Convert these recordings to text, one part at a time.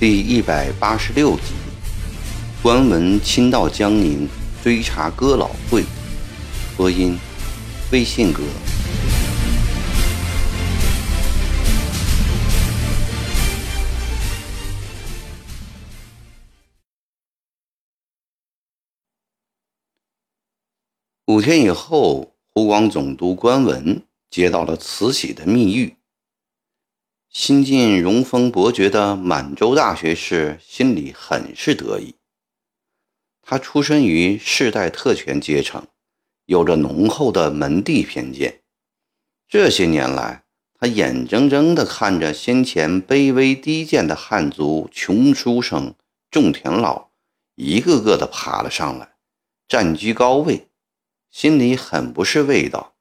第一百八十六集，官文亲到江宁追查哥老会。播音：微信哥。五天以后，湖广总督关文接到了慈禧的密谕。新晋荣封伯爵的满洲大学士心里很是得意。他出身于世代特权阶层，有着浓厚的门第偏见。这些年来，他眼睁睁地看着先前卑微低贱的汉族穷书生种田佬一个个的爬了上来，占据高位。心里很不是味道。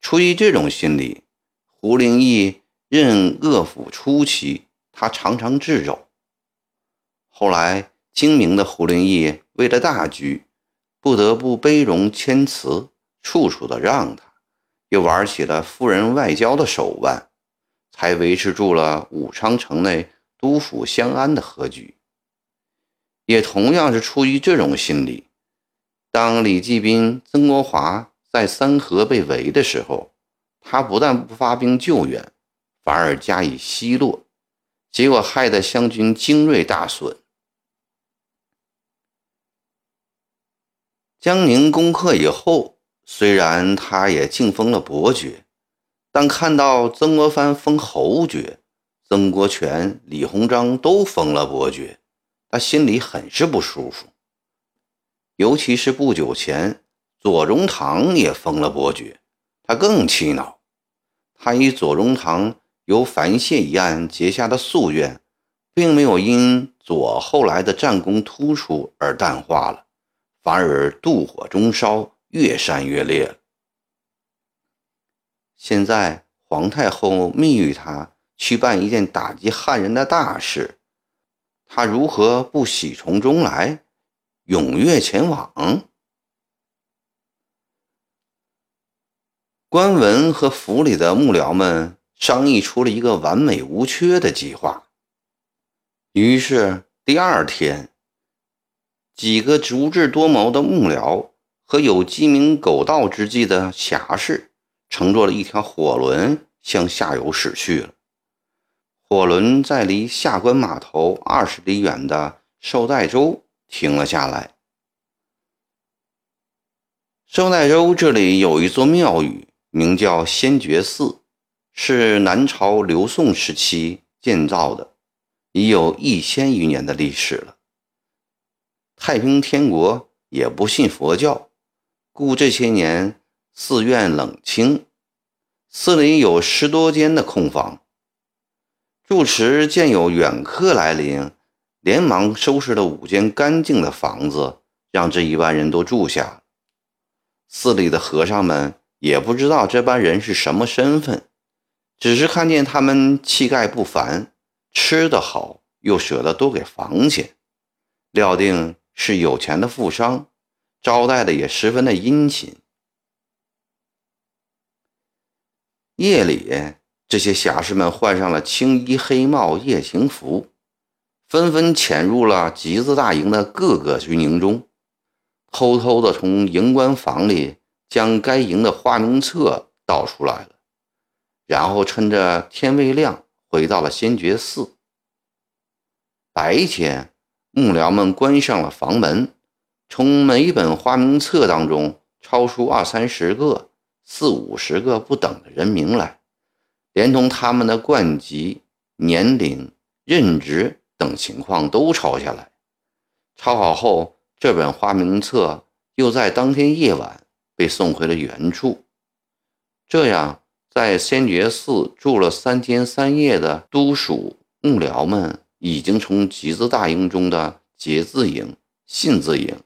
出于这种心理，胡灵义任鄂府初期，他常常自肘。后来精明的胡灵义为了大局，不得不卑容谦辞，处处的让他，又玩起了夫人外交的手腕，才维持住了武昌城内督府相安的和局。也同样是出于这种心理。当李继斌、曾国华在三河被围的时候，他不但不发兵救援，反而加以奚落，结果害得湘军精锐大损。江宁攻克以后，虽然他也晋封了伯爵，但看到曾国藩封侯爵，曾国荃、李鸿章都封了伯爵，他心里很是不舒服。尤其是不久前，左宗棠也封了伯爵，他更气恼。他与左宗棠由樊谢一案结下的夙愿，并没有因左后来的战功突出而淡化了，反而妒火中烧，越煽越烈。现在皇太后密谕他去办一件打击汉人的大事，他如何不喜从中来？踊跃前往。官文和府里的幕僚们商议出了一个完美无缺的计划。于是第二天，几个足智多谋的幕僚和有鸡鸣狗盗之计的侠士，乘坐了一条火轮向下游驶去了。火轮在离下关码头二十里远的寿代州。停了下来。寿代州这里有一座庙宇，名叫仙觉寺，是南朝刘宋时期建造的，已有一千余年的历史了。太平天国也不信佛教，故这些年寺院冷清。寺里有十多间的空房，住持见有远客来临。连忙收拾了五间干净的房子，让这一万人都住下。寺里的和尚们也不知道这班人是什么身份，只是看见他们气概不凡，吃得好，又舍得多给房钱，料定是有钱的富商，招待的也十分的殷勤。夜里，这些侠士们换上了青衣黑帽夜行服。纷纷潜入了集字大营的各个军营中，偷偷的从营官房里将该营的花名册盗出来了，然后趁着天未亮回到了仙觉寺。白天，幕僚们关上了房门，从每本花名册当中抄出二三十个、四五十个不等的人名来，连同他们的冠籍、年龄、任职。等情况都抄下来，抄好后，这本花名册又在当天夜晚被送回了原处。这样，在仙觉寺住了三天三夜的都署幕僚们，已经从集字大营中的节字营、信字营、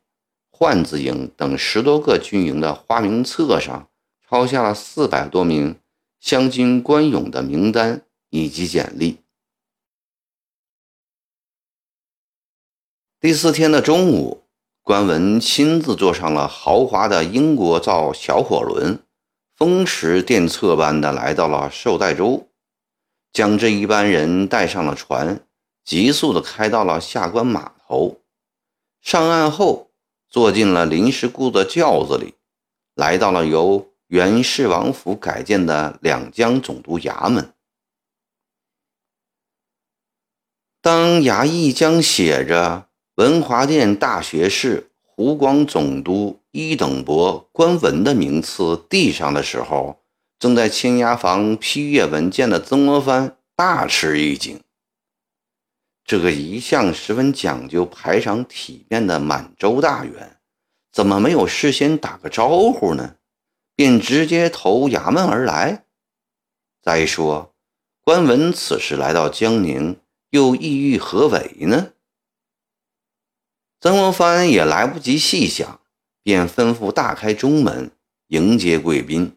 换字营等十多个军营的花名册上，抄下了四百多名湘军官勇的名单以及简历。第四天的中午，关文亲自坐上了豪华的英国造小火轮，风驰电掣般的来到了寿带洲，将这一班人带上了船，急速的开到了下关码头。上岸后，坐进了临时雇的轿子里，来到了由原市王府改建的两江总督衙门。当衙役将写着“文华殿大学士湖广总督一等伯关文”的名次递上的时候，正在签押房批阅文件的曾国藩大吃一惊。这个一向十分讲究排场体面的满洲大员，怎么没有事先打个招呼呢？便直接投衙门而来。再说，关文此时来到江宁。又意欲何为呢？曾国藩也来不及细想，便吩咐大开中门迎接贵宾。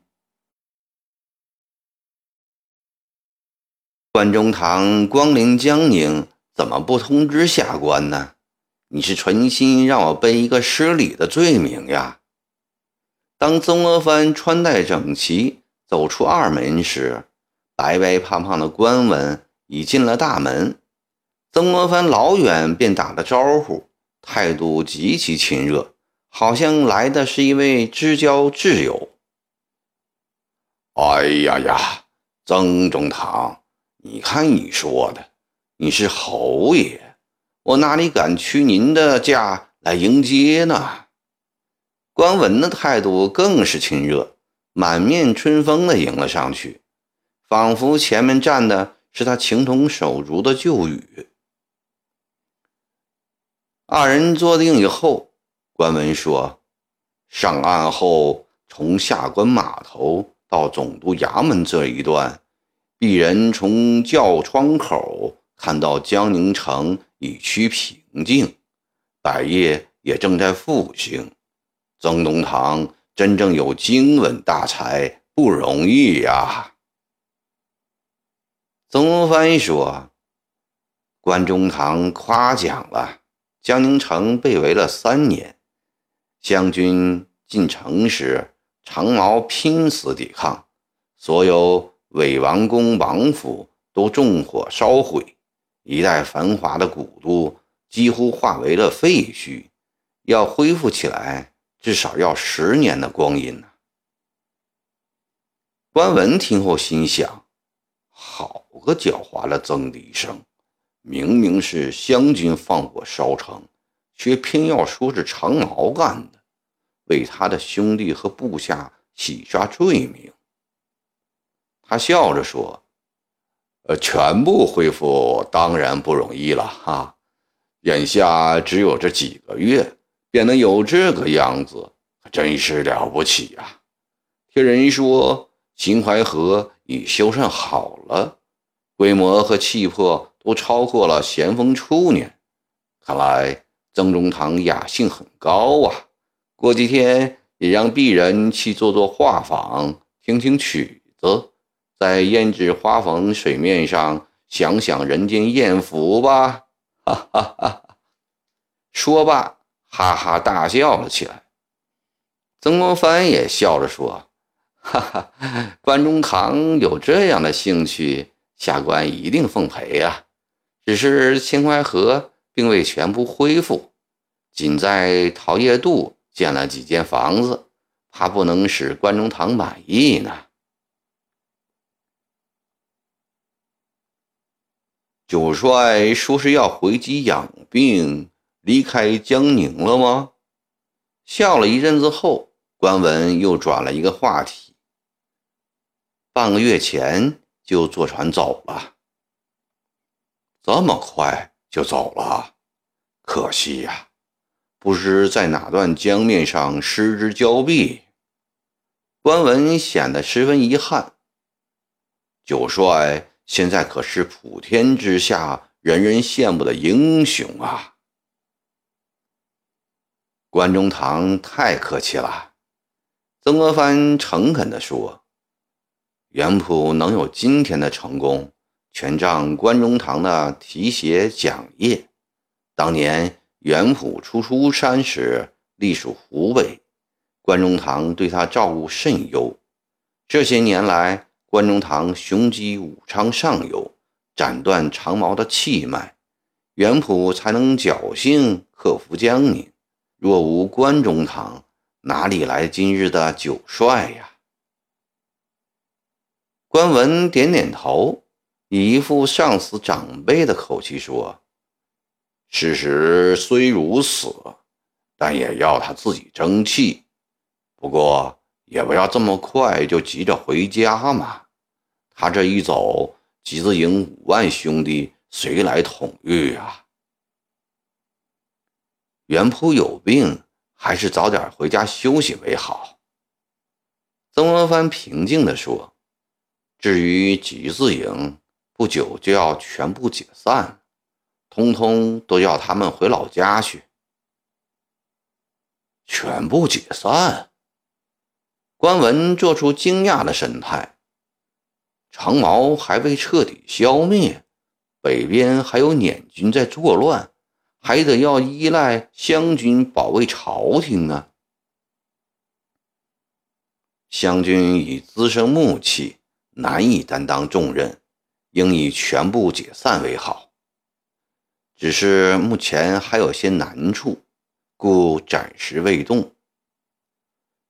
关中堂光临江宁，怎么不通知下官呢？你是存心让我背一个失礼的罪名呀？当曾国藩穿戴整齐走出二门时，白白胖胖的关文已进了大门。曾国藩老远便打了招呼，态度极其亲热，好像来的是一位知交挚友。哎呀呀，曾中堂，你看你说的，你是侯爷，我哪里敢屈您的驾来迎接呢？关文的态度更是亲热，满面春风的迎了上去，仿佛前面站的是他情同手足的旧侣。二人坐定以后，关文说：“上岸后，从下关码头到总督衙门这一段，鄙人从轿窗口看到江宁城已趋平静，百业也正在复兴。曾东堂真正有经文大才，不容易呀。”曾国藩说：“关中堂夸奖了。”江宁城被围了三年，湘军进城时，长毛拼死抵抗，所有伪王宫王府都纵火烧毁，一代繁华的古都几乎化为了废墟。要恢复起来，至少要十年的光阴呢。关文听后心想：好个狡猾的曾迪生！明明是湘军放火烧城，却偏要说是长毛干的，为他的兄弟和部下洗刷罪名。他笑着说：“呃，全部恢复当然不容易了哈，眼下只有这几个月，便能有这个样子，真是了不起呀！听人说，秦淮河已修缮好了，规模和气魄。”都超过了咸丰初年，看来曾中堂雅兴很高啊！过几天也让鄙人去做做画舫，听听曲子，在胭脂花粉水面上享享人间艳福吧！哈哈哈！说罢，哈哈大笑了起来。曾国藩也笑着说：“哈哈，关中堂有这样的兴趣，下官一定奉陪啊！”只是秦淮河并未全部恢复，仅在桃叶渡建了几间房子，怕不能使关中堂满意呢。九帅说是要回籍养病，离开江宁了吗？笑了一阵子后，关文又转了一个话题：半个月前就坐船走了。这么快就走了，可惜呀！不知在哪段江面上失之交臂。关文显得十分遗憾。九帅现在可是普天之下人人羡慕的英雄啊！关中堂太客气了。曾国藩诚恳地说：“元普能有今天的成功。”全仗关中堂的提携讲业，当年袁普初出山时隶属湖北，关中堂对他照顾甚优。这些年来，关中堂雄击武昌上游，斩断长毛的气脉，袁普才能侥幸克服江宁。若无关中堂，哪里来今日的九帅呀？关文点点头，以一副上司长辈的口气说：“事实虽如此，但也要他自己争气。不过，也不要这么快就急着回家嘛。他这一走，集子营五万兄弟谁来统御啊？袁普有病，还是早点回家休息为好。”曾国藩平静地说。至于集字营，不久就要全部解散，通通都要他们回老家去。全部解散？关文做出惊讶的神态。长毛还未彻底消灭，北边还有捻军在作乱，还得要依赖湘军保卫朝廷呢。湘军已滋生暮气。难以担当重任，应以全部解散为好。只是目前还有些难处，故暂时未动。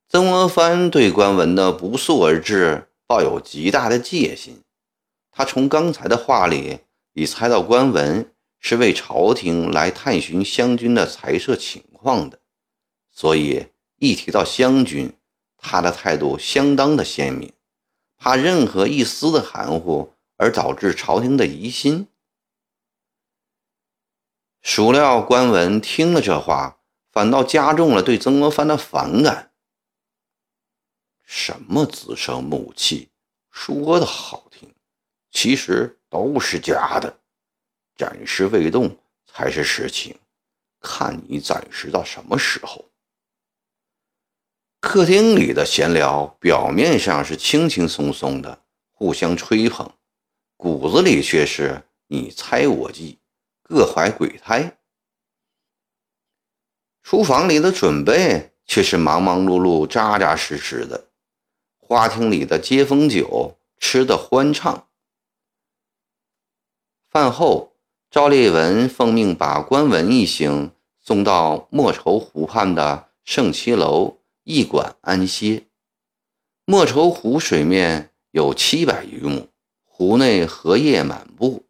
曾国藩对关文的不速而至抱有极大的戒心，他从刚才的话里已猜到关文是为朝廷来探寻湘军的裁撤情况的，所以一提到湘军，他的态度相当的鲜明。怕任何一丝的含糊而导致朝廷的疑心。孰料关文听了这话，反倒加重了对曾国藩的反感。什么滋生木气，说的好听，其实都是假的。暂时未动才是实情，看你暂时到什么时候。客厅里的闲聊表面上是轻轻松松的，互相吹捧，骨子里却是你猜我记，各怀鬼胎。厨房里的准备却是忙忙碌碌、扎扎实实的。花厅里的接风酒吃得欢畅。饭后，赵烈文奉命把关文一行送到莫愁湖畔的圣七楼。驿馆安歇。莫愁湖水面有七百余亩，湖内荷叶满布，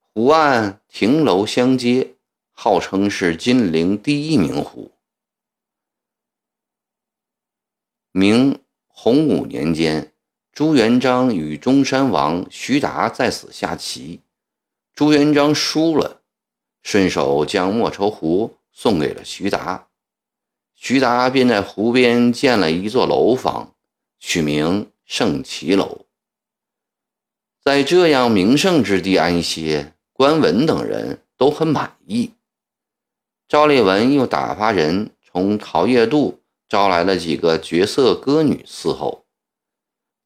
湖岸亭楼相接，号称是金陵第一名湖。明洪武年间，朱元璋与中山王徐达在此下棋，朱元璋输了，顺手将莫愁湖送给了徐达。徐达便在湖边建了一座楼房，取名圣棋楼。在这样名胜之地安歇，关文等人都很满意。赵烈文又打发人从桃叶渡招来了几个绝色歌女伺候。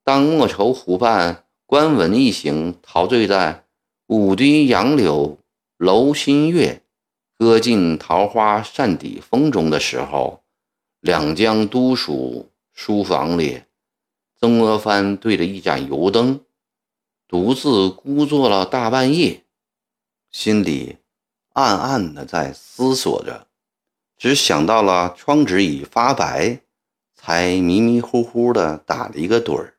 当莫愁湖畔，关文一行陶醉在舞堤杨柳楼新月，歌尽桃花扇底风中的时候。两江都署书房里，曾国藩对着一盏油灯，独自孤坐了大半夜，心里暗暗的在思索着，只想到了窗纸已发白，才迷迷糊糊的打了一个盹儿。